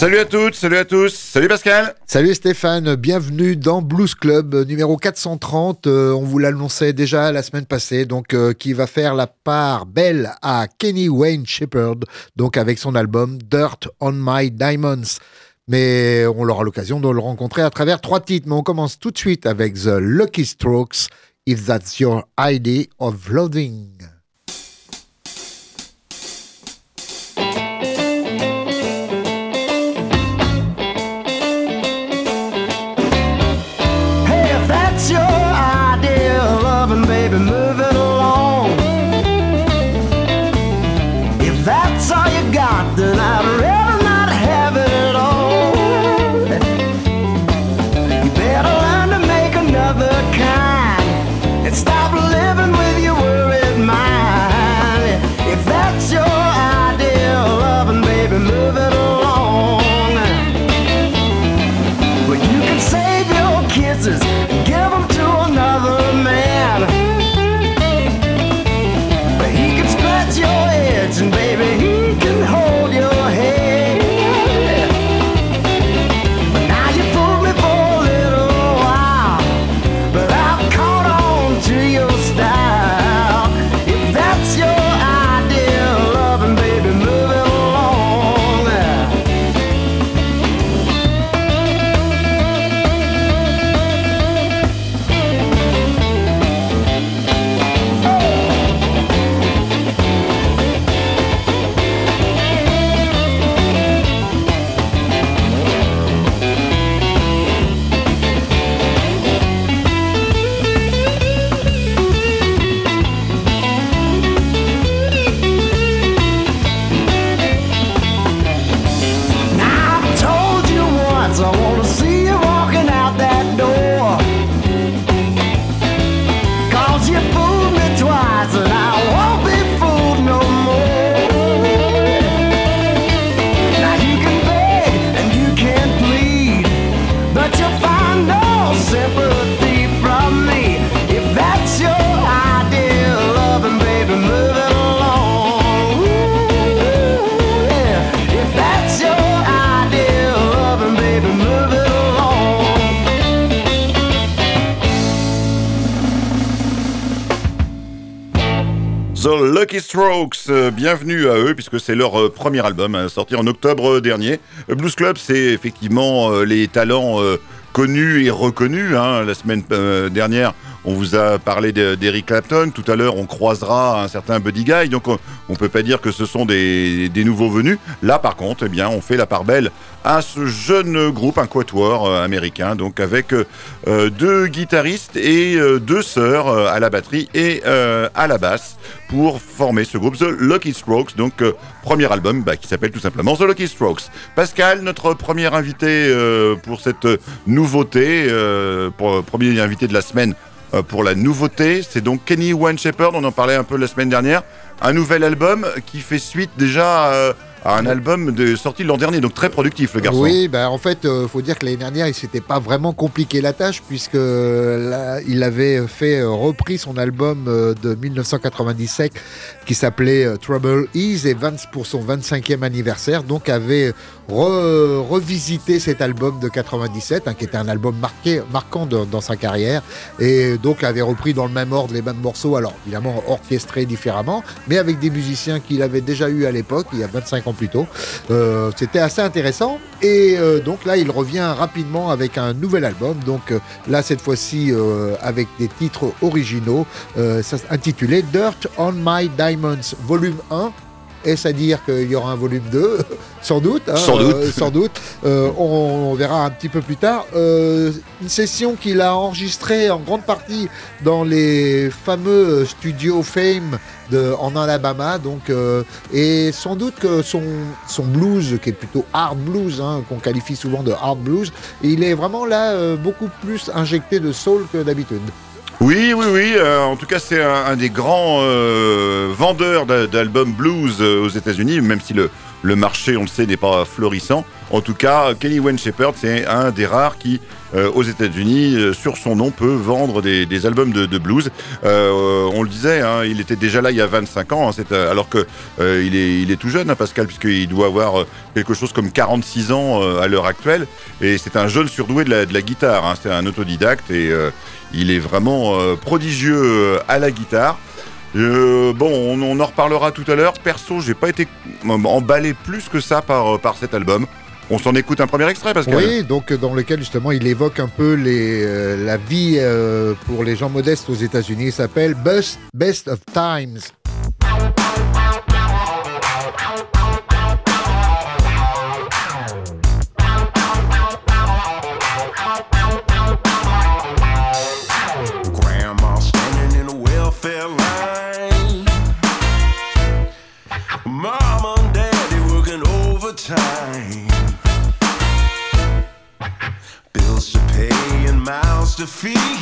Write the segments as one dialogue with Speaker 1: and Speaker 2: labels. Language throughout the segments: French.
Speaker 1: Salut à toutes, salut à tous, salut Pascal.
Speaker 2: Salut Stéphane, bienvenue dans Blues Club euh, numéro 430. Euh, on vous l'annonçait déjà la semaine passée, donc euh, qui va faire la part belle à Kenny Wayne Shepherd, donc avec son album Dirt on My Diamonds. Mais on aura l'occasion de le rencontrer à travers trois titres. Mais on commence tout de suite avec The Lucky Strokes, If That's Your Idea of Loving.
Speaker 1: Bienvenue à eux puisque c'est leur euh, premier album hein, sorti en octobre euh, dernier. Euh, Blues Club, c'est effectivement les talents connus et reconnus. hein. La semaine dernière, on vous a parlé de- d'Eric Clapton. Tout à l'heure, on croisera un certain Buddy Guy. Donc, on, on peut pas dire que ce sont des, nouveaux venus. Là, par contre, eh bien, on fait la part belle à ce jeune groupe, un quatuor euh, américain, donc avec euh, euh, deux guitaristes et deux sœurs à la batterie et à la basse pour former ce groupe The Lucky Strokes, donc premier album bah, qui s'appelle tout simplement The Lucky Strokes. Pascal, notre premier invité pour cette nouveauté, premier invité de la semaine pour la nouveauté, c'est donc Kenny Wayne Shepherd, on en parlait un peu la semaine dernière, un nouvel album qui fait suite déjà euh, à un album de, sorti l'an dernier, donc très productif le garçon.
Speaker 2: Oui, bah, en fait, il faut dire que l'année dernière, il s'était pas vraiment compliqué la tâche, puisque euh, là, il avait fait euh, repris son album euh, de 1997 qui s'appelait euh, Trouble Is et 20 pour son 25e anniversaire, donc avait re- revisité cet album de 97, hein, qui était un album marqué, marquant dans sa carrière, et donc avait repris dans le même ordre les mêmes morceaux, alors évidemment orchestrés différemment, mais avec des musiciens qu'il avait déjà eu à l'époque, il y a 25 ans plus tôt. Euh, C'était assez intéressant. Et euh, donc là, il revient rapidement avec un nouvel album. Donc là, cette fois-ci, avec des titres originaux, intitulé Dirt on My Volume 1. Est-ce à dire qu'il y aura un volume 2 Sans doute. hein,
Speaker 1: Sans doute.
Speaker 2: euh, sans doute. Euh, on, on verra un petit peu plus tard. Euh, une session qu'il a enregistrée en grande partie dans les fameux studios Fame de, en Alabama. Donc, et sans doute que son, son blues, qui est plutôt hard blues, hein, qu'on qualifie souvent de hard blues, il est vraiment là beaucoup plus injecté de soul que d'habitude.
Speaker 1: Oui, oui, oui. euh, en tout cas, c'est un, un des grands euh, vendeurs d'a- d'albums blues euh, aux États-Unis, même si le, le marché, on le sait, n'est pas florissant. En tout cas, Kenny Wayne Shepherd, c'est un des rares qui, euh, aux États-Unis, euh, sur son nom, peut vendre des, des albums de, de blues. On le disait, hein, il était déjà là il y a 25 ans, hein, alors que il, est, il est tout jeune, hein, Pascal, puisqu'il doit avoir quelque chose comme 46 ans à l'heure actuelle. Et c'est un jeune surdoué de la, de la guitare. hein, c'est un autodidacte et il est vraiment euh, prodigieux euh, à la guitare. Euh, bon, on, on en reparlera tout à l'heure. Perso, j'ai pas été emballé plus que ça par, euh, par cet album. On s'en écoute un premier extrait, Pascal.
Speaker 3: Oui, donc euh, dans lequel justement il évoque un peu les, euh, la vie euh, pour les gens modestes aux États-Unis. Il s'appelle Best, Best of Times.
Speaker 4: fee.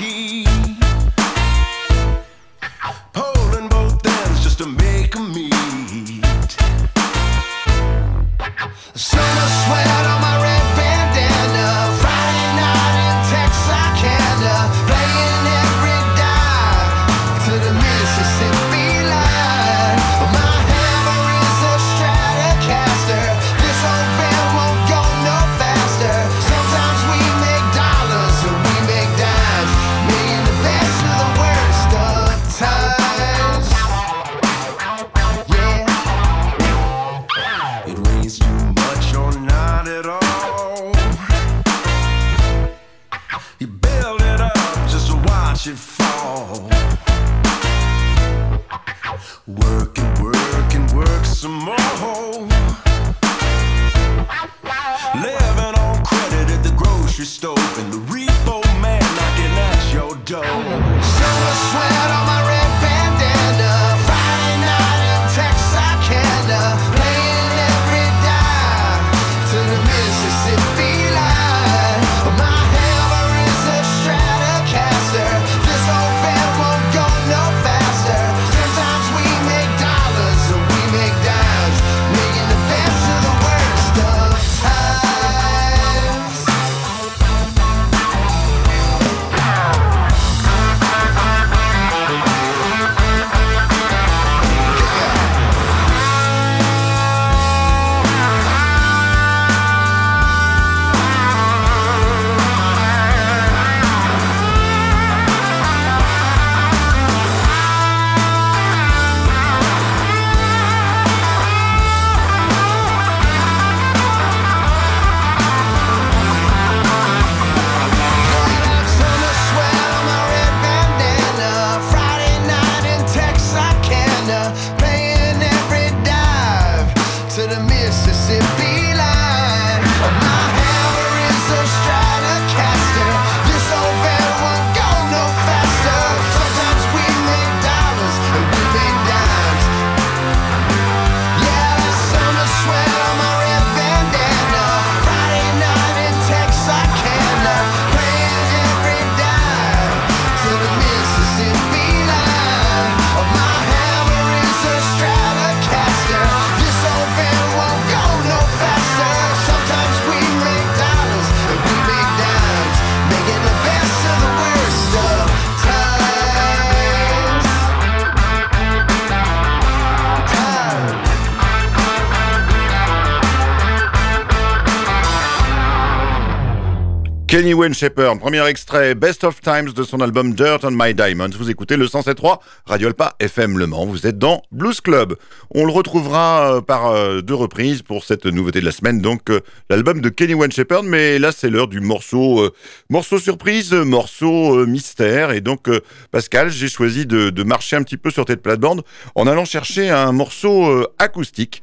Speaker 1: Kenny Wayne Shepherd, premier extrait Best of Times de son album Dirt on My Diamonds. Vous écoutez le 107.3 Radio Alpa FM Le Mans. Vous êtes dans Blues Club. On le retrouvera euh, par euh, deux reprises pour cette nouveauté de la semaine, donc euh, l'album de Kenny Wayne Shepherd. Mais là, c'est l'heure du morceau, morceau surprise, morceau mystère. Et donc, Pascal, j'ai choisi de, marcher un petit peu sur cette plate-bande en allant chercher un morceau acoustique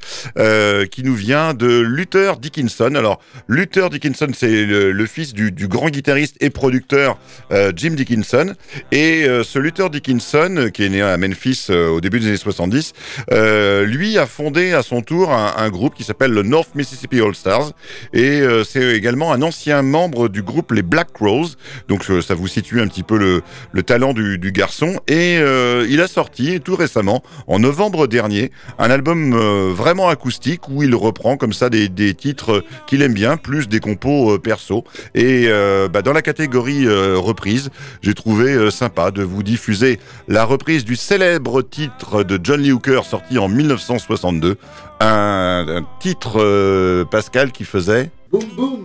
Speaker 1: qui nous vient de Luther Dickinson. Alors, Luther Dickinson, c'est le, fils du grand guitariste et producteur euh, Jim Dickinson. Et euh, ce Luther Dickinson, euh, qui est né à Memphis au début des années 70, euh, lui a fondé à son tour un, groupe qui s'appelle le North Mississippi All Stars. Et c'est également un ancien membre du groupe les Black Crows. Donc ça vous situe un petit peu le, le talent du, garçon. Et il a sorti tout récemment, en novembre dernier, un album vraiment acoustique où il reprend comme ça des, des titres qu'il aime bien, plus des compos perso. Et euh, bah, dans la catégorie euh, reprise, j'ai trouvé euh, sympa de vous diffuser la reprise du célèbre titre de John Lee Hooker sorti en 1962. Un, titre, Pascal, qui faisait...
Speaker 2: Boum boum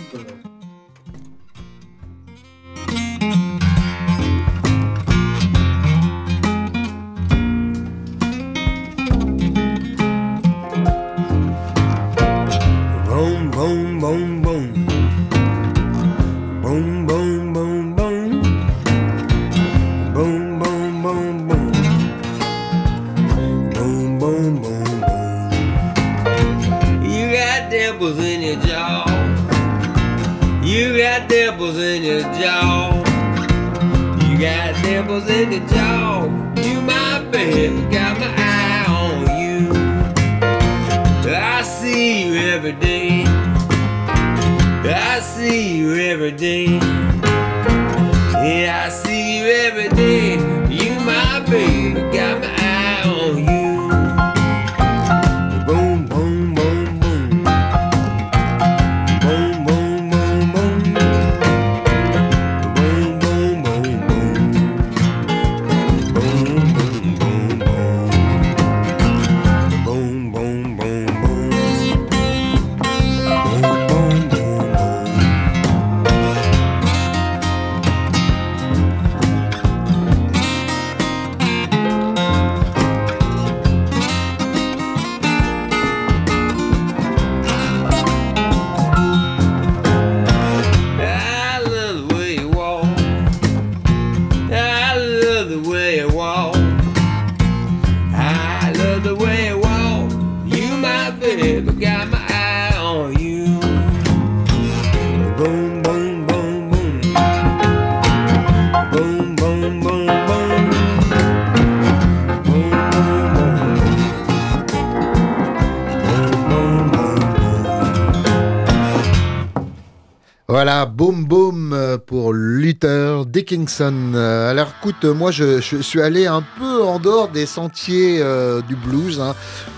Speaker 2: Voilà, boum boum euh, pour Luther Dickinson. Euh, Alors écoute, euh, moi je, suis allé un peu en dehors des sentiers du blues, hein,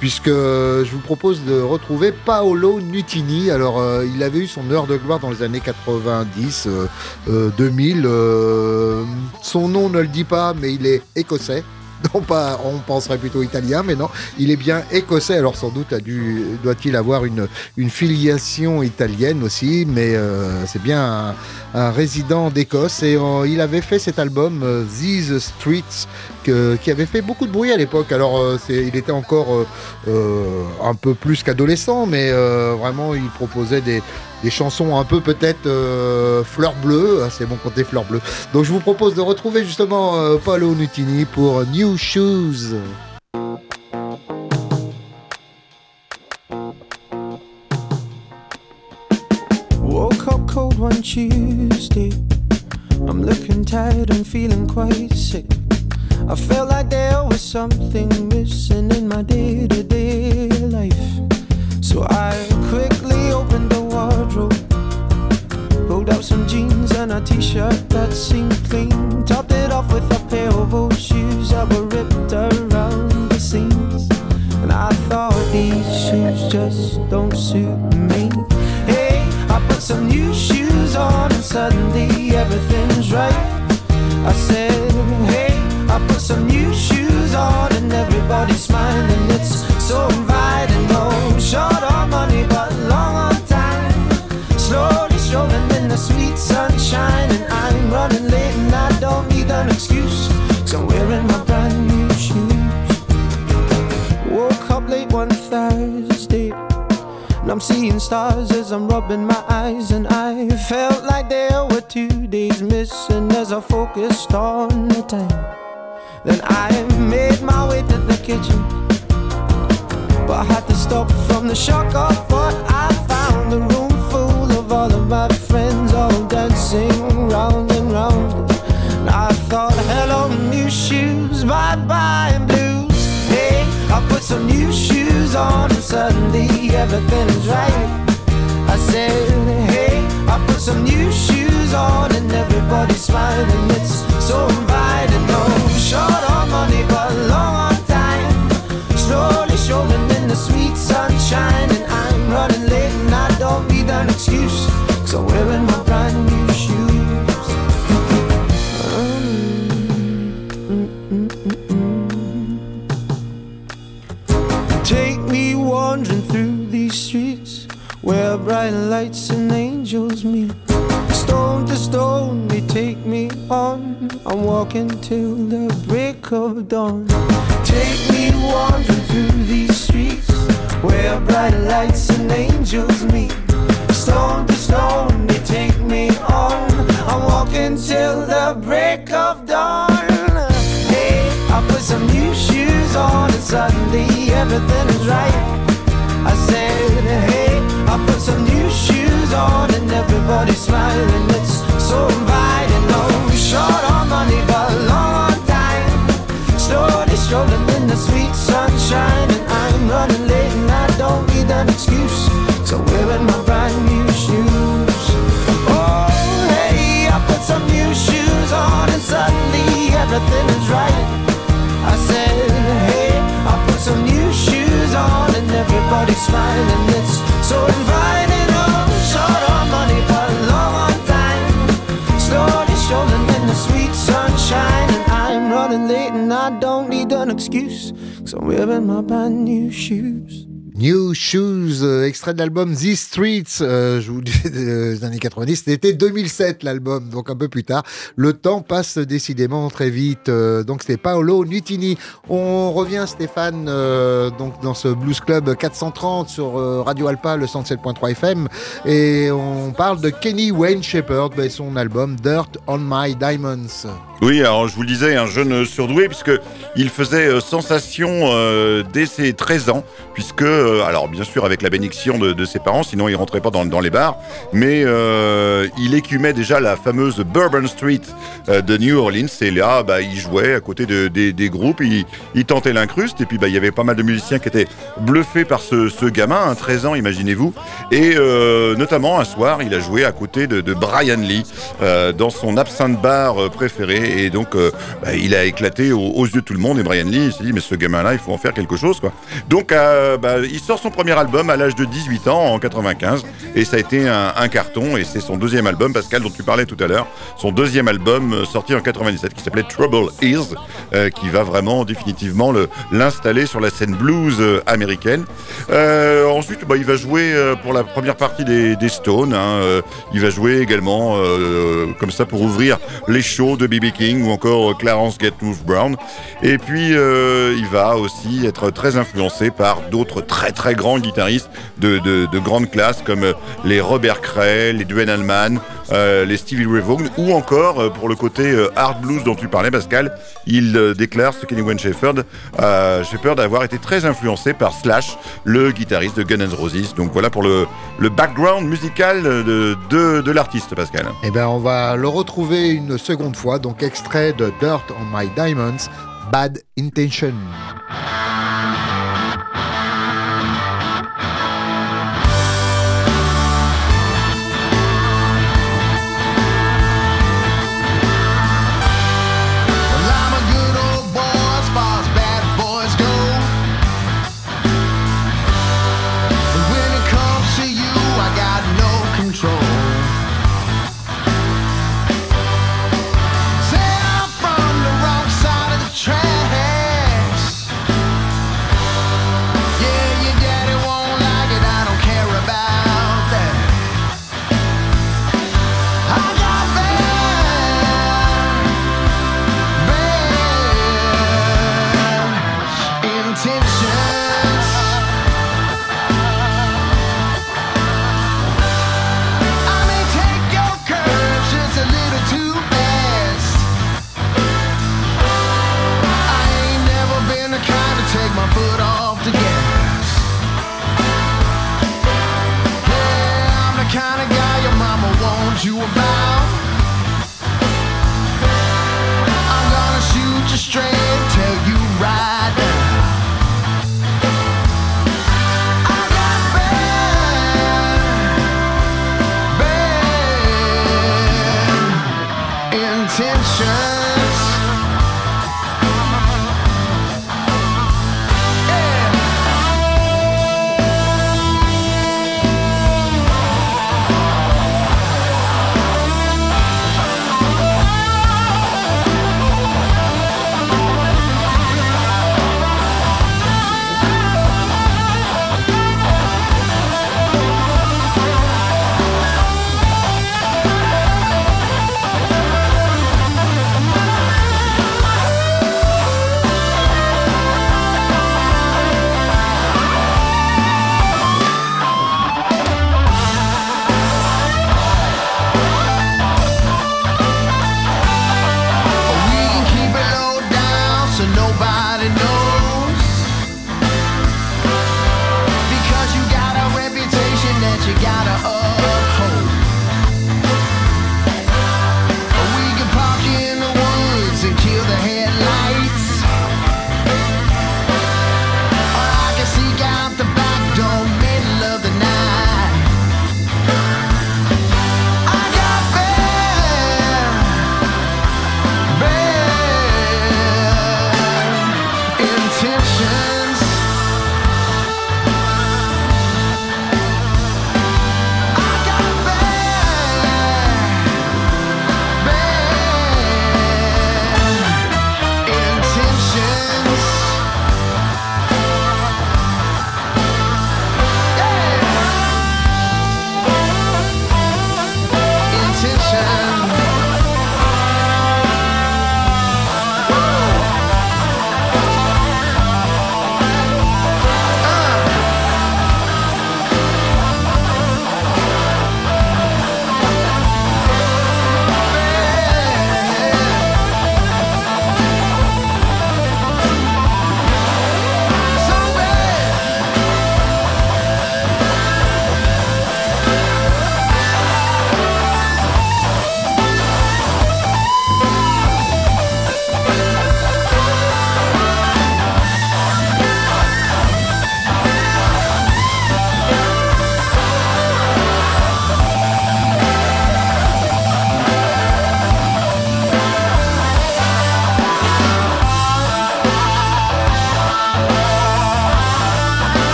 Speaker 2: puisque je vous propose de retrouver Paolo Nutini. Alors il avait eu son heure de gloire dans les années 90, euh, euh, 2000. euh, son nom ne le dit pas, mais il est écossais. Non pas, on penserait plutôt italien, mais non, il est bien écossais. Alors sans doute doit-il avoir une, filiation italienne aussi, mais euh, c'est bien un, résident d'Écosse. Et euh, il avait fait cet album euh, These Streets qui avait fait beaucoup de bruit à l'époque. Alors il était encore un peu plus qu'adolescent, mais vraiment il proposait des, des chansons un peu peut-être euh, fleur bleue. Ah, c'est bon côté fleur bleue. Donc je vous propose de retrouver justement euh, Paolo Nutini pour New Shoes.
Speaker 5: Woke up cold one Tuesday. I'm looking tired and feeling quite sick. I felt like there was something missing in my day to day life. So I quickly opened the wardrobe, pulled out some jeans and a t shirt that seemed clean, topped it off with a pair of old shoes that were ripped around the seams. And I thought these shoes just don't suit me. Hey, I put some new shoes on and suddenly everything's right. I said, hey, I put some new shoes on and everybody's smiling. It's so stars as I'm rubbing my eyes, and I felt like there were two days missing as I focused on the time. Then I made my way to the kitchen, but I had to stop from the shock of what I found. A room full of all of my friends, all dancing round and round. And I thought, hello, new shoes, bye bye some new shoes on and suddenly everything is right. I said, hey, I put some new shoes on and everybody's smiling. It's so inviting. No, short on money, but long on time. Slowly strolling in the sweet sunshine, and I'm running late and I don't need an excuse. Cause I'm wearing my brand new wandering through these streets where bright lights and angels meet. Stone to stone, they take me on. I'm walking till the break of dawn. Take me wandering through these streets where bright lights and angels meet. Stone to stone, they take me on. I'm walking till the break of dawn. Smiling. It's so inviting. Oh, no short on money, but long on time. Slowly strolling in the sweet sunshine, and I'm running late and I don't need an excuse. So wearing my brand new shoes. Oh, hey, I put some new shoes on and suddenly everything is right. I said, hey, I put some new shoes on and everybody's smiling. It's so excuse. Cause I'm wearing my brand new shoes.
Speaker 2: New Shoes, euh, extrait de l'album The Streets, euh, je vous dis des années 90, c'était 2007 l'album, donc un peu plus tard. Le temps passe décidément très vite, euh, donc c'était Paolo Nutini. On revient Stéphane, euh, donc dans ce Blues Club 430 sur euh, Radio Alpa, le 107.3 FM, et on parle de Kenny Wayne Shepherd et son album Dirt on My Diamonds.
Speaker 1: Oui, alors je vous le disais, un jeune surdoué, puisque il faisait euh, sensation euh, dès ses 13 ans, puisque, euh, alors bien sûr avec la bénédiction de, ses parents, sinon il rentrait pas dans, les bars, mais euh, il écumait déjà la fameuse Bourbon Street euh, de New Orleans, et là, bah, il jouait à côté de- des, groupes, il, tentait l'incruste, et puis bah, il y avait pas mal de musiciens qui étaient bluffés par ce, gamin, hein, 13 ans, imaginez-vous, et notamment un soir, il a joué à côté de, Brian Lee, dans son absinthe bar préféré, et donc bah, il a éclaté aux, yeux de tout le monde, et Brian Lee s'est dit, mais ce gamin-là, il faut en faire quelque chose, quoi. Donc, il sort son premier album à l'âge de 18 ans, en 95, et ça a été un, carton, et c'est son deuxième album, Pascal, dont tu parlais tout à l'heure, son deuxième album euh, sorti en 97, qui s'appelait Trouble Is, euh, qui va vraiment définitivement le- l'installer sur la scène blues euh, américaine. Ensuite, bah, il va jouer pour la première partie des, Stones, hein, il va jouer également comme ça pour ouvrir les shows de B.B. King ou encore Clarence Getmove Brown. Et puis, il va aussi être très influencé par d'autres très très grands guitaristes de, de, de grande classe comme euh, les Robert Cray, les Duane Allman, euh, les Stevie Ray Vaughan ou encore euh, pour le côté hard blues dont tu parlais Pascal, il déclare ce Kenny Wayne Shepherd, Shepherd avoir été très influencé par Slash, le guitariste de Guns N' Roses. Donc voilà pour le, background musical de l'artiste Pascal.
Speaker 2: Eh bien, on va le retrouver une seconde fois, donc extrait de Dirt on My Diamonds, Bad Intention.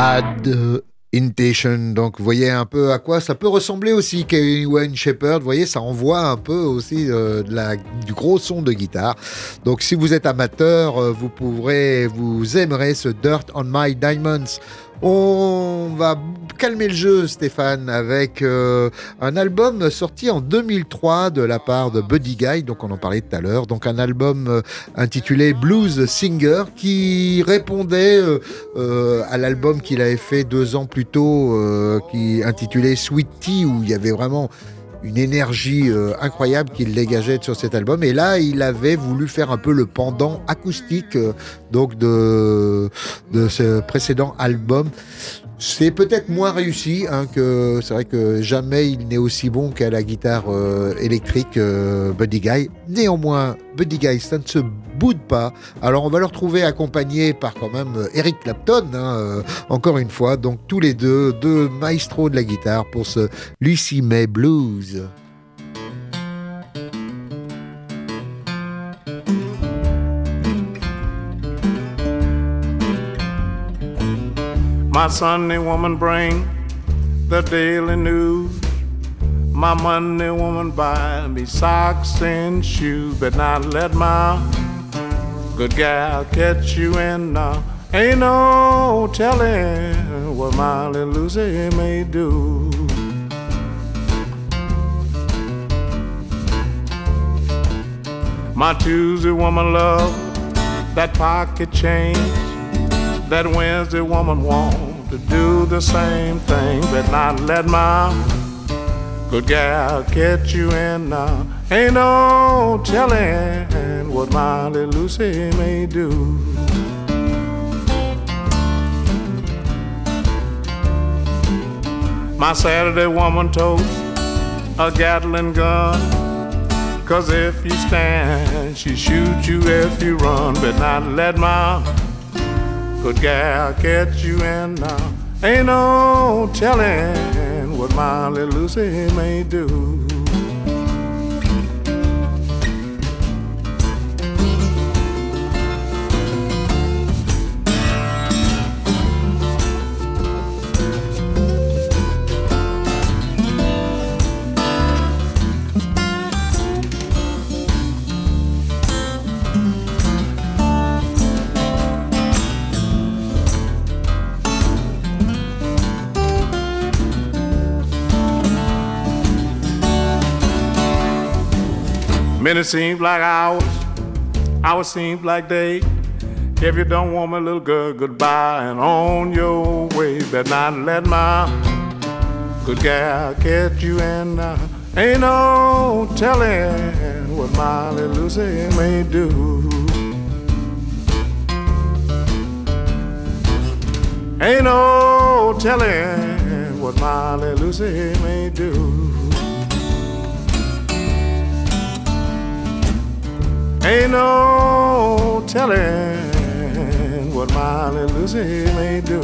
Speaker 2: Bad euh, Intention. Donc, vous voyez un peu à quoi ça peut ressembler aussi Kevin Wayne Shepherd. Vous voyez, ça envoie un peu aussi euh, de la, du gros son de guitare. Donc, si vous êtes amateur, euh, vous pourrez, vous aimerez ce Dirt on My Diamonds. On va calmer le jeu, Stéphane, avec euh, un album sorti en 2003 de la part de Buddy Guy, donc on en parlait tout à l'heure. Donc un album euh, intitulé Blues Singer qui répondait euh, à l'album qu'il avait fait deux ans plus tôt, qui intitulé Sweet Tea, où il y avait vraiment une énergie euh, incroyable qu'il dégageait sur cet album. Et là, il avait voulu faire un peu le pendant acoustique euh, donc de, de ce précédent album. C'est peut-être moins réussi hein, que c'est vrai que jamais il n'est aussi bon qu'à la guitare euh, électrique euh, Buddy Guy. Néanmoins, Buddy Guy, ça ne se boude pas. Alors on va le retrouver accompagné par quand même euh, Eric Clapton, hein, encore une fois. Donc tous les deux, deux maestros de la guitare pour ce Lucy May Blues.
Speaker 6: My Sunday woman bring the daily news. My Monday woman buy me socks and shoes, but not let my good gal catch you in now. Ain't no telling what my little Lucy may do. My Tuesday woman love that pocket change. That Wednesday woman want to do the same thing, but not let my good gal catch you in now. Ain't no telling what my little Lucy may do. My Saturday woman totes a Gatling gun. Cause if you stand, she shoot you if you run, but not let my good gal catch you and now. Ain't no telling what my little Lucy may do. Minutes seems like hours, hours seems like days. If you don't want my little girl, goodbye and on your way. Better not let my good gal catch you and now. Ain't no telling what my little Lucy may do. Ain't no telling what my little Lucy may do. Ain't no telling what my little Lucy may do.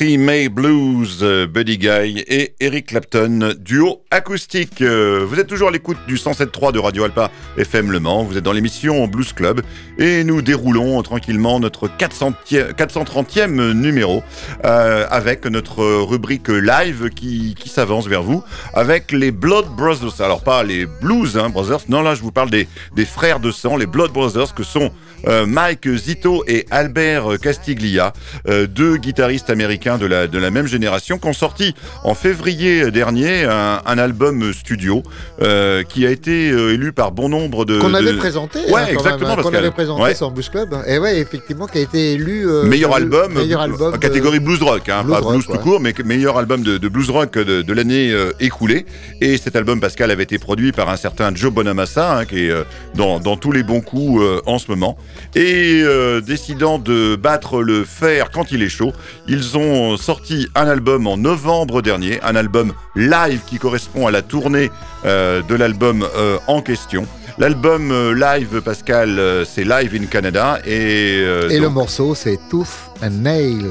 Speaker 1: Lucy May Blues, euh, Buddy Guy et Eric Clapton, duo acoustique. Euh, Vous êtes toujours à l'écoute du 107.3 de Radio Alpa FM Le Mans. Vous êtes dans l'émission Blues Club et nous déroulons tranquillement notre 400e 430e numéro euh, avec notre rubrique live qui, s'avance vers vous avec les Blood Brothers. Alors pas les Blues hein, Brothers, non là je vous parle des, frères de sang, les Blood Brothers que sont Mike Zito et Albert Castiglia, deux guitaristes américains de la, de la même génération, qui ont sorti en février dernier un, un album studio euh, qui a été euh, élu par bon nombre de...
Speaker 2: Qu'on
Speaker 1: de-
Speaker 2: avait présenté.
Speaker 1: Ouais,
Speaker 2: hein,
Speaker 1: exactement,
Speaker 2: hein, Qu'on avait présenté
Speaker 1: Ouais.
Speaker 2: sur Blues Club. Et ouais, effectivement, qui a été élu. euh,
Speaker 1: meilleur
Speaker 2: le
Speaker 1: album,
Speaker 2: Meilleur
Speaker 1: euh,
Speaker 2: album. de-
Speaker 1: catégorie blues rock, hein,
Speaker 2: blues
Speaker 1: pas
Speaker 2: rock,
Speaker 1: blues tout court, mais meilleur album de, de blues rock de, de l'année euh, écoulée. Et cet album, Pascal, avait été produit par un certain Joe Bonamassa, hein, qui est dans, dans tous les bons coups en ce moment. Et décidant de battre le fer quand il est chaud, ils ont sorti un album en novembre dernier, un album live qui correspond à la tournée euh, de l'album euh, en question. L'album euh, live, Pascal, c'est Live in Canada. Et,
Speaker 2: Et le morceau, c'est Tooth and Nail.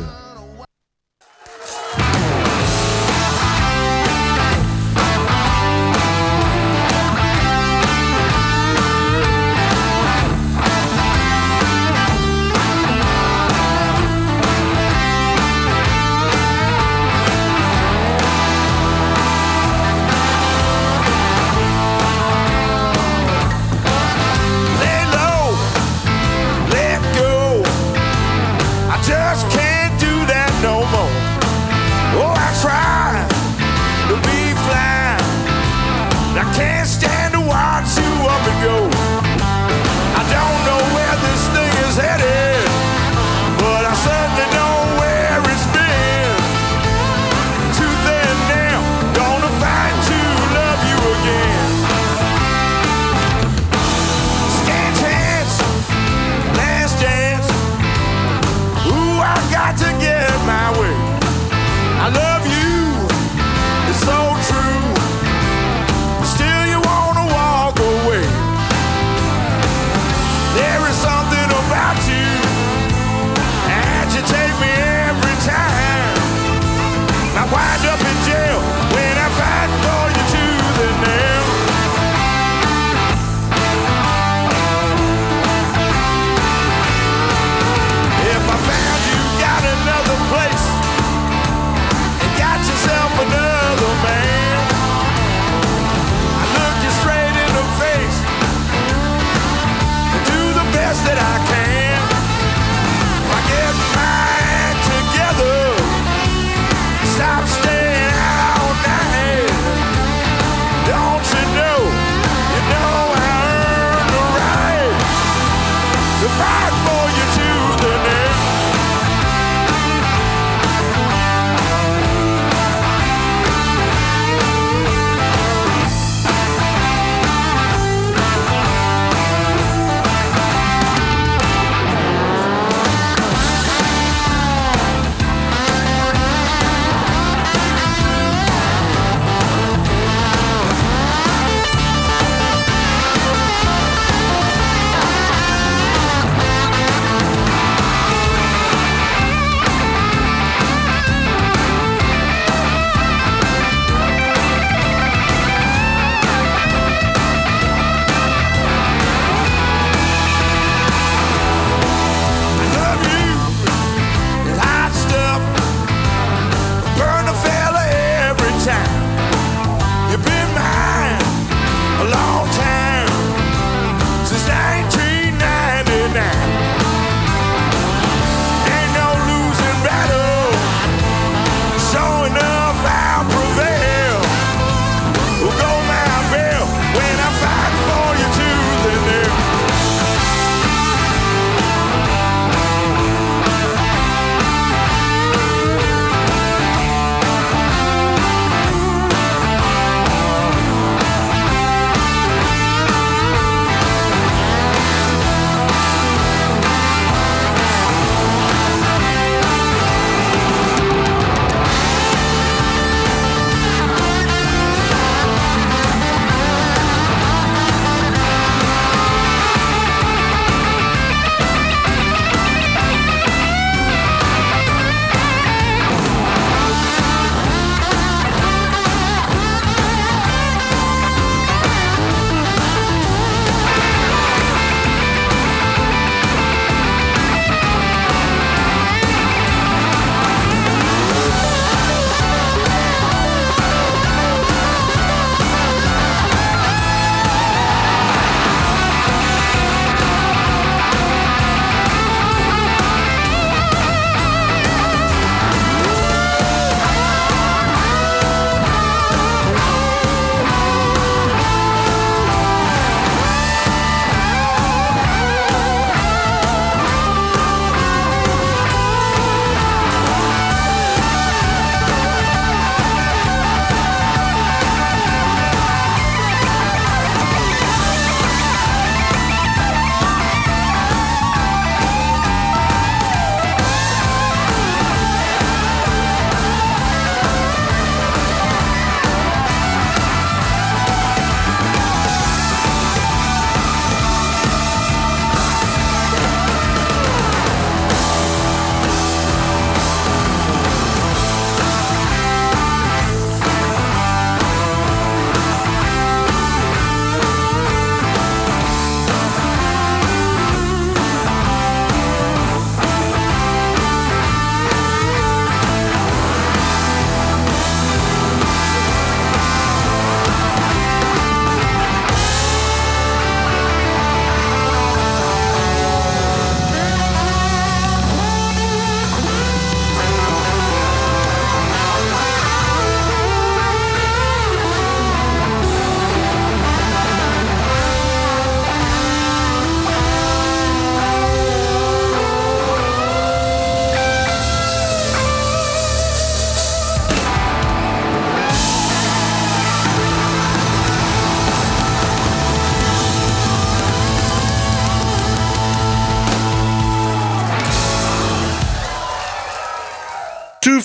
Speaker 7: to get my way. I love you.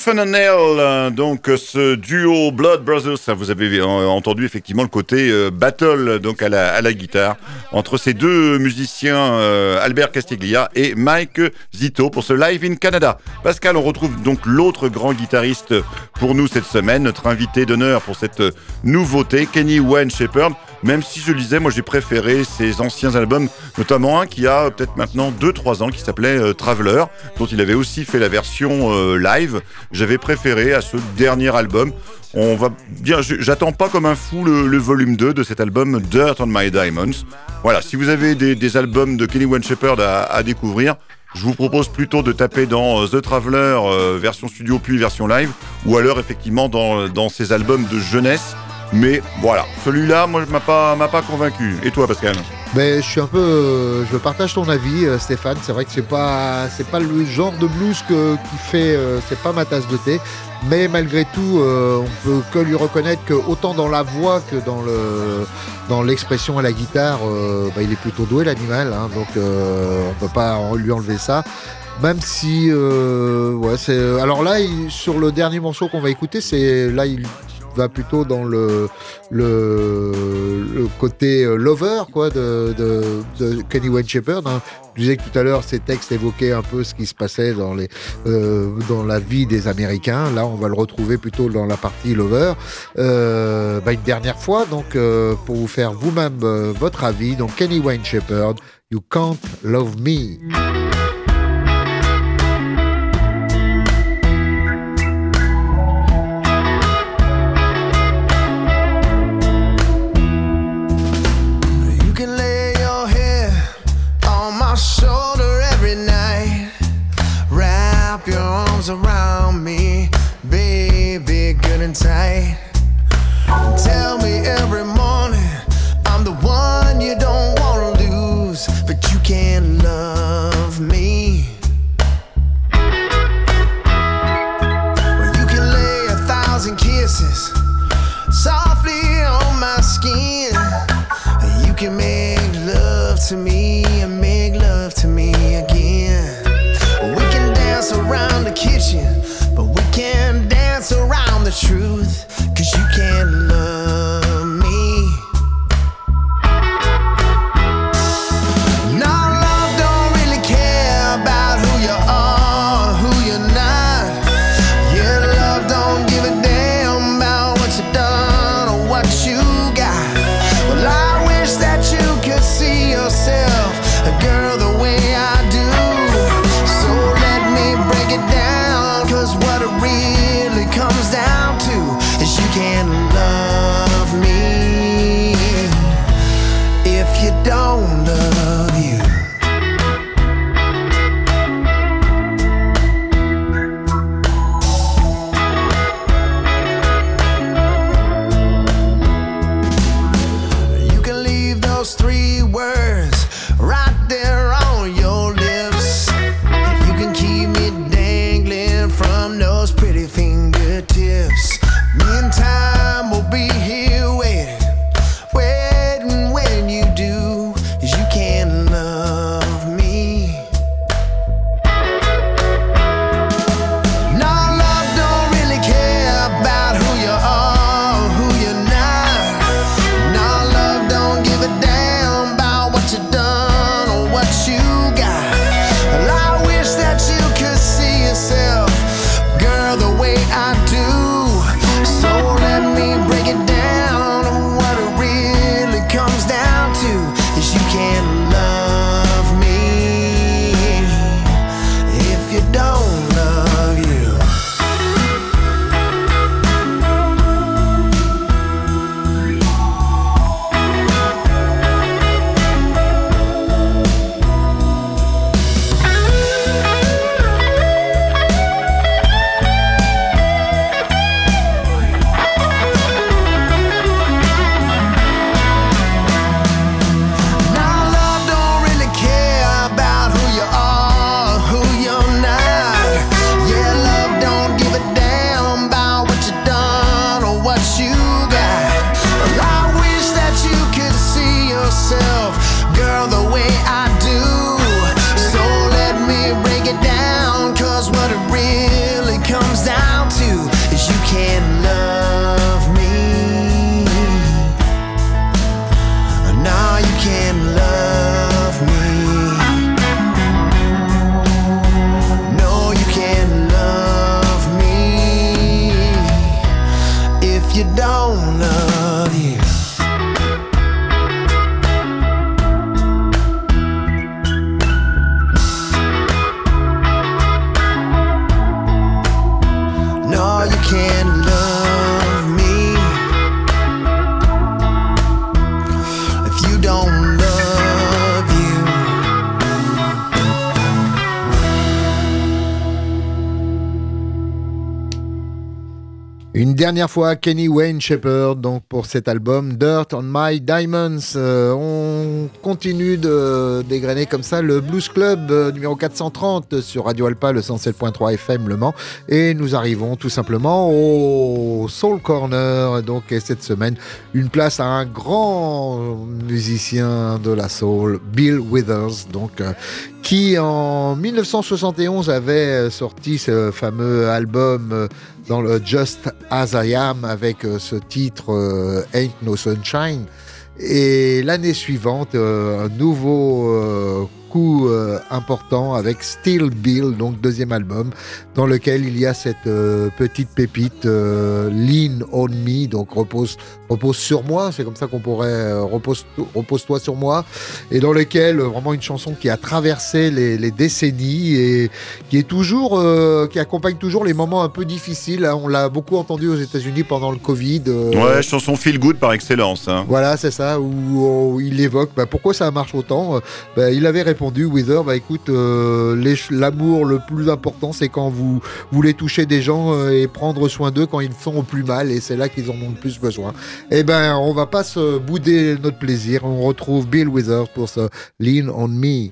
Speaker 1: Fun and euh, donc euh, ce duo Blood Brothers, vous avez euh, entendu effectivement le côté battle donc à la, guitare entre ces deux musiciens Albert Castiglia et Mike Zito pour ce live in Canada. Pascal, on retrouve donc l'autre grand guitariste pour nous cette semaine, notre invité d'honneur pour cette nouveauté, Kenny Wayne Shepherd. Même si je le disais, moi j'ai préféré ses anciens albums, notamment un qui a peut-être maintenant 2-3 ans qui s'appelait euh, Traveler, dont il avait aussi fait la version euh, live. J'avais préféré à ce dernier album. On va bien, j'attends pas comme un fou le, volume 2 de cet album Dirt on My Diamonds. Voilà, si vous avez des, albums de Kenny Wayne Shepherd à, découvrir, je vous propose plutôt de taper dans euh, The Traveler euh, version studio puis version live, ou alors effectivement dans ses albums de jeunesse. Mais voilà, celui-là, moi, m'a pas, m'a pas convaincu. Et toi, Pascal?
Speaker 2: Mais je suis un peu, euh, je partage ton avis, euh, Stéphane. C'est vrai que c'est pas, c'est pas le genre de blues que, qui fait, euh, c'est pas ma tasse de thé. Mais malgré tout, on peut que lui reconnaître que autant dans la voix que dans le, dans l'expression à la guitare, bah, il est plutôt doué l'animal. hein. donc on peut pas lui enlever ça. Même si, ouais, c'est. Alors là, sur le dernier morceau qu'on va écouter, c'est là il va plutôt dans le côté euh, lover quoi de, Kenny Wayne Shepherd. hein. Je disais que tout à l'heure, ces textes évoquaient un peu ce qui se passait dans euh, la vie des Américains. Là, on va le retrouver plutôt dans la partie lover. Euh, bah, une dernière fois, donc pour vous faire vous-même votre avis. Donc Kenny Wayne Shepherd, You Can't Love Me.
Speaker 4: Wrap your arms around me, baby, good and tight. Tell me every
Speaker 8: dernière fois, Kenny Wayne Shepherd, donc pour cet album Dirt on My Diamonds. Euh, on continue de dégrainer comme ça le Blues Club euh, numéro 430 sur Radio Alpa, le 107.3 FM Le Mans. Et nous arrivons tout simplement au Soul Corner. Donc, et cette semaine, une place à un grand musicien de la soul, Bill Withers, donc, euh, qui en 1971 avait sorti ce fameux album dans le Just As I Am avec euh, ce titre euh, Ain't No Sunshine. Et l'année suivante, euh, un nouveau coup important avec Still Bill, donc deuxième album, dans lequel il y a cette petite pépite Lean on Me, donc repose, repose sur moi, c'est comme ça qu'on pourrait euh, repose, repose-toi sur moi, et dans lequel euh, vraiment une chanson qui a traversé les, les décennies et qui est toujours, euh, qui accompagne toujours les moments un peu difficiles. hein. On l'a beaucoup entendu aux États-Unis pendant le Covid.
Speaker 1: Ouais, chanson feel good par excellence. hein.
Speaker 8: voilà, c'est ça, où, où il évoque bah, pourquoi ça marche autant. Bah, il avait répondu, Wither, bah écoute, euh, l'amour le plus important, c'est quand vous voulez toucher des gens et prendre soin d'eux quand ils sont au plus mal, et c'est là qu'ils en ont le plus besoin. Eh ben, on va pas se bouder notre plaisir. On retrouve Bill Withers pour ce Lean on Me.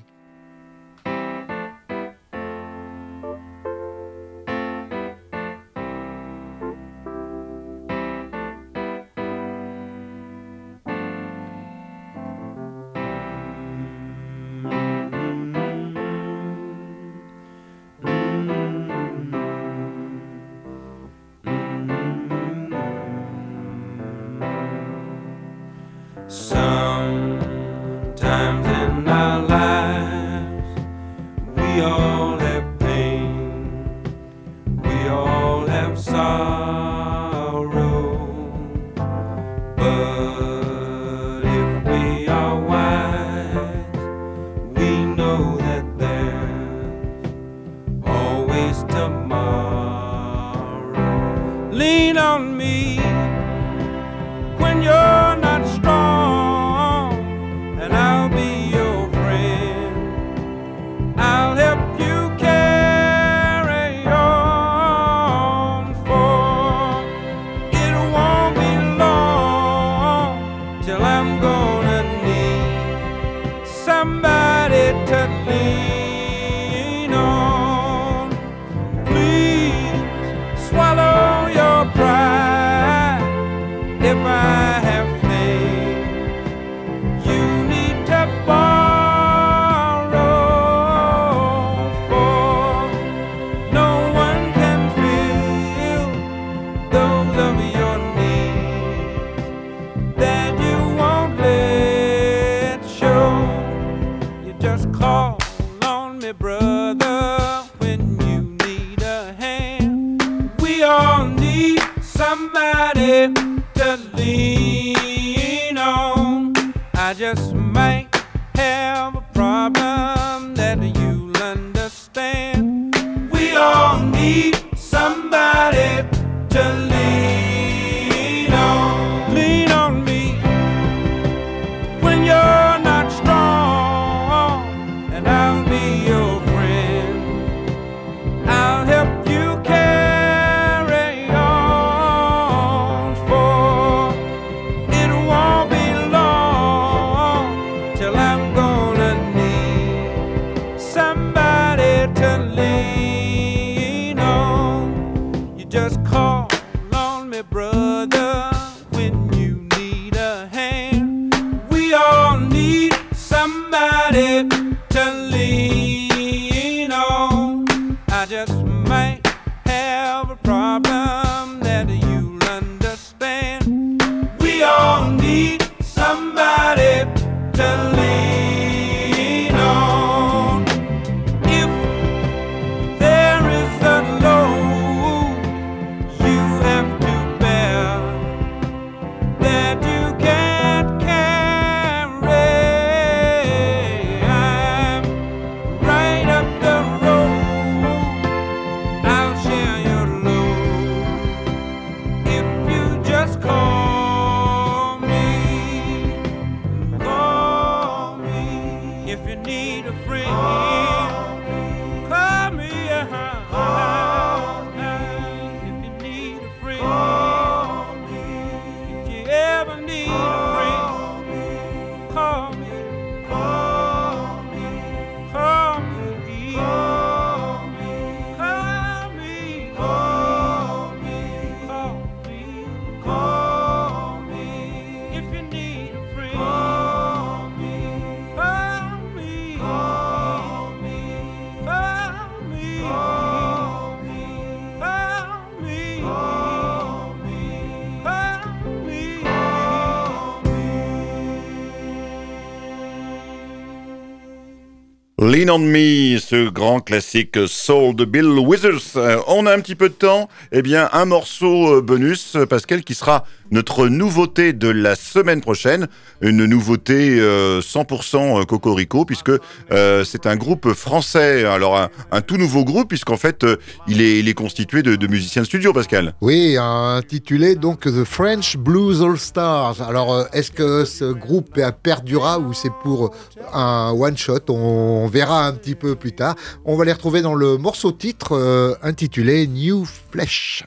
Speaker 9: Lean on Me,
Speaker 1: ce grand classique soul de Bill Withers. Euh, on a un petit peu de temps. Eh bien, un morceau euh, bonus, euh, Pascal, qui sera notre nouveauté de la semaine prochaine. Une nouveauté euh, 100% Cocorico, puisque euh, c'est un groupe français. Alors, un, tout nouveau groupe, puisqu'en fait, euh, il, est, constitué de, de musiciens de studio, Pascal.
Speaker 2: Oui, intitulé donc The French Blues All Stars. Alors, euh, est-ce que ce groupe perdura ou c'est pour un one-shot on, verra un petit peu plus tard. On va les retrouver dans le morceau titre euh, intitulé New Flesh.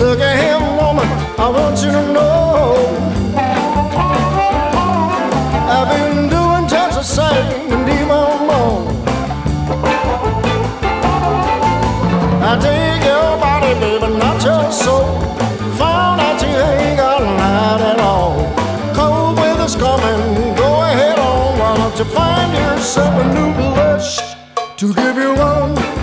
Speaker 10: Look at him, woman, I want you to know. I've been doing just the same and even more. I take your body, baby, not your soul. Found out you ain't got light at all. Cold weather's coming, go ahead on. Why don't you find yourself a new blush to give you one?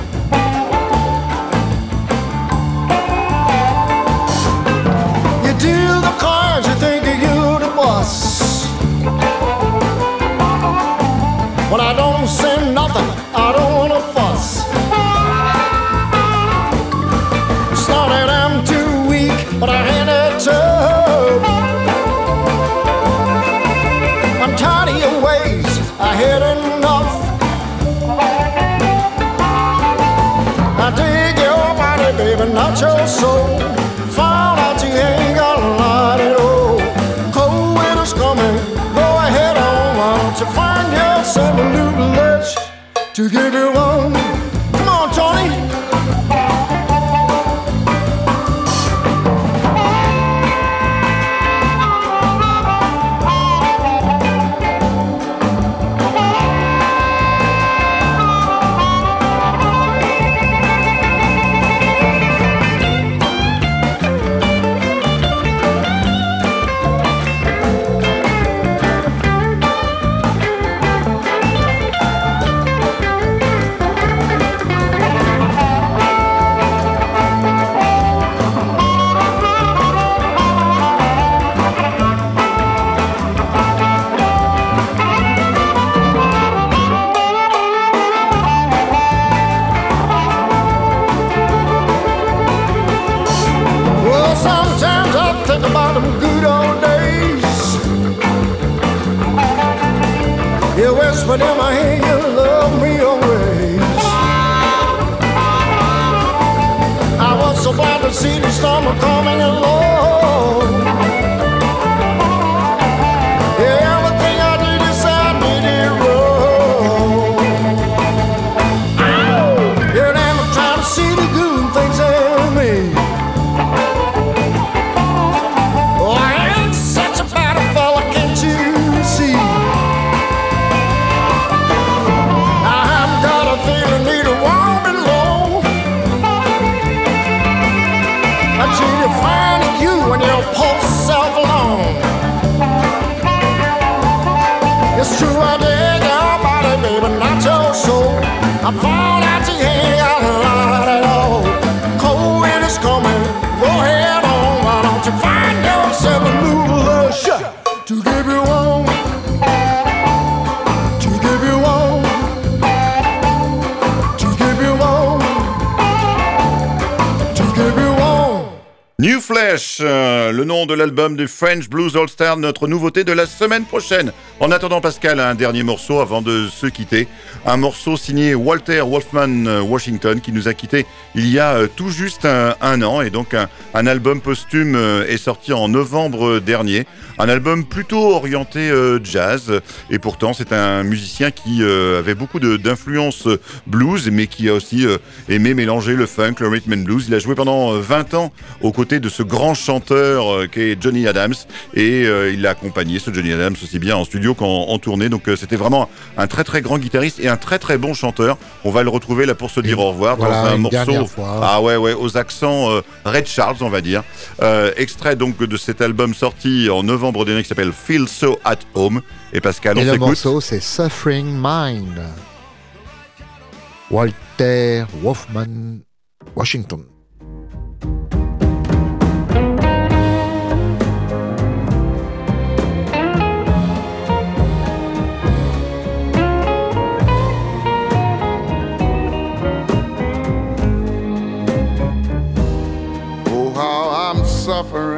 Speaker 1: L'album du French Blues All Star, notre nouveauté de la semaine prochaine. En attendant, Pascal, un dernier morceau avant de se quitter. Un morceau signé Walter Wolfman euh, Washington qui nous a quitté il y a euh, tout juste un, un an. Et donc, un, un album posthume euh, est sorti en novembre dernier. Un album plutôt orienté euh, jazz. Et pourtant, c'est un musicien qui avait beaucoup d'influence blues, mais qui a aussi aimé mélanger le funk, le rhythm and blues. Il a joué pendant euh, 20 ans aux côtés de ce grand chanteur qu'est Johnny Adams. Et il a accompagné ce Johnny Adams aussi bien en studio qu'en en tournée. Donc c'était vraiment un très très grand guitariste et un très très bon chanteur. On va le retrouver là pour se dire
Speaker 2: Et
Speaker 1: au revoir
Speaker 2: voilà,
Speaker 1: dans un morceau. Ah ouais ouais aux accents euh, Red Charles on va dire. Euh, extrait donc de cet album sorti en novembre dernier qui s'appelle Feel So At Home. Et Pascal,
Speaker 2: Et
Speaker 1: on
Speaker 2: le
Speaker 1: s'écoute.
Speaker 2: morceau, c'est Suffering Mind. Walter Wolfman Washington.
Speaker 11: Suffering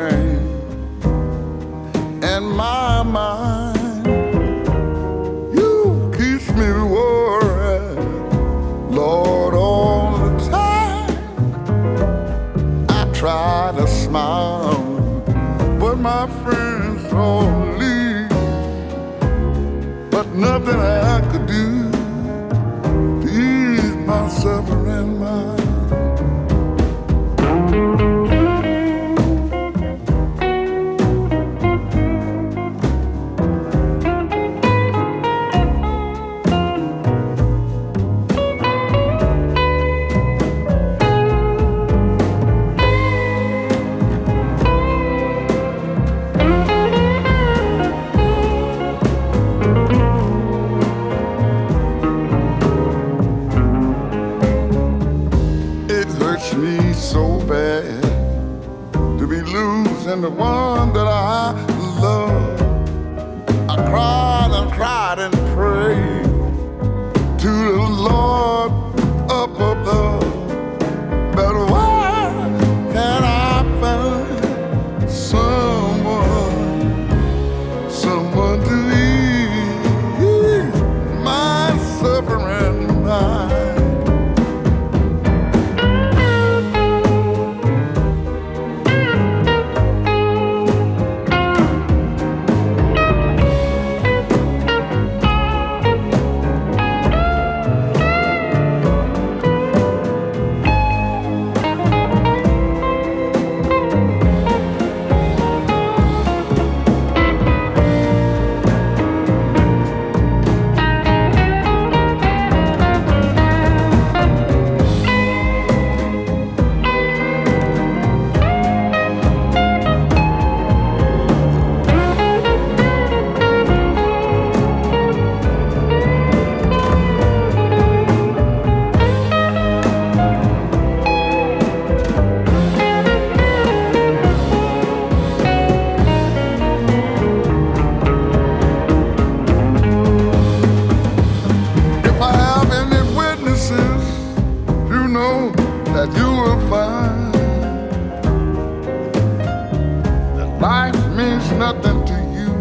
Speaker 11: that life means nothing to you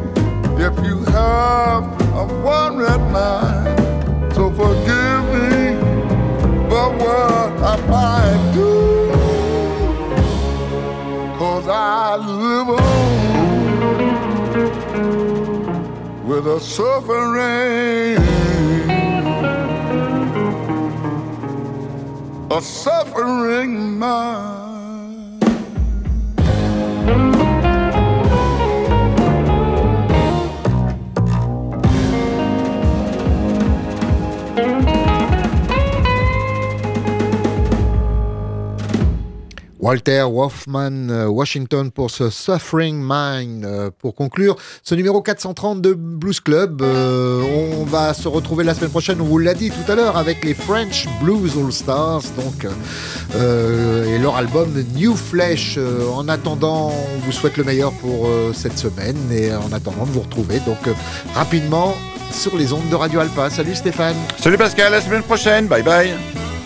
Speaker 11: if you have a one red mind. So forgive me for what I might do, cause I live on with a suffering. A suffering mind.
Speaker 2: Walter Wolfman euh, Washington pour ce Suffering Mind. Euh, Pour conclure ce numéro 430 de Blues Club, euh, on va se retrouver la semaine prochaine, on vous l'a dit tout à l'heure, avec les French Blues All Stars donc, et leur album New Flesh. En attendant, on vous souhaite le meilleur pour cette semaine et en attendant de vous retrouver donc rapidement sur les ondes de Radio Alpa. Salut Stéphane
Speaker 1: Salut Pascal, à la semaine prochaine. Bye bye.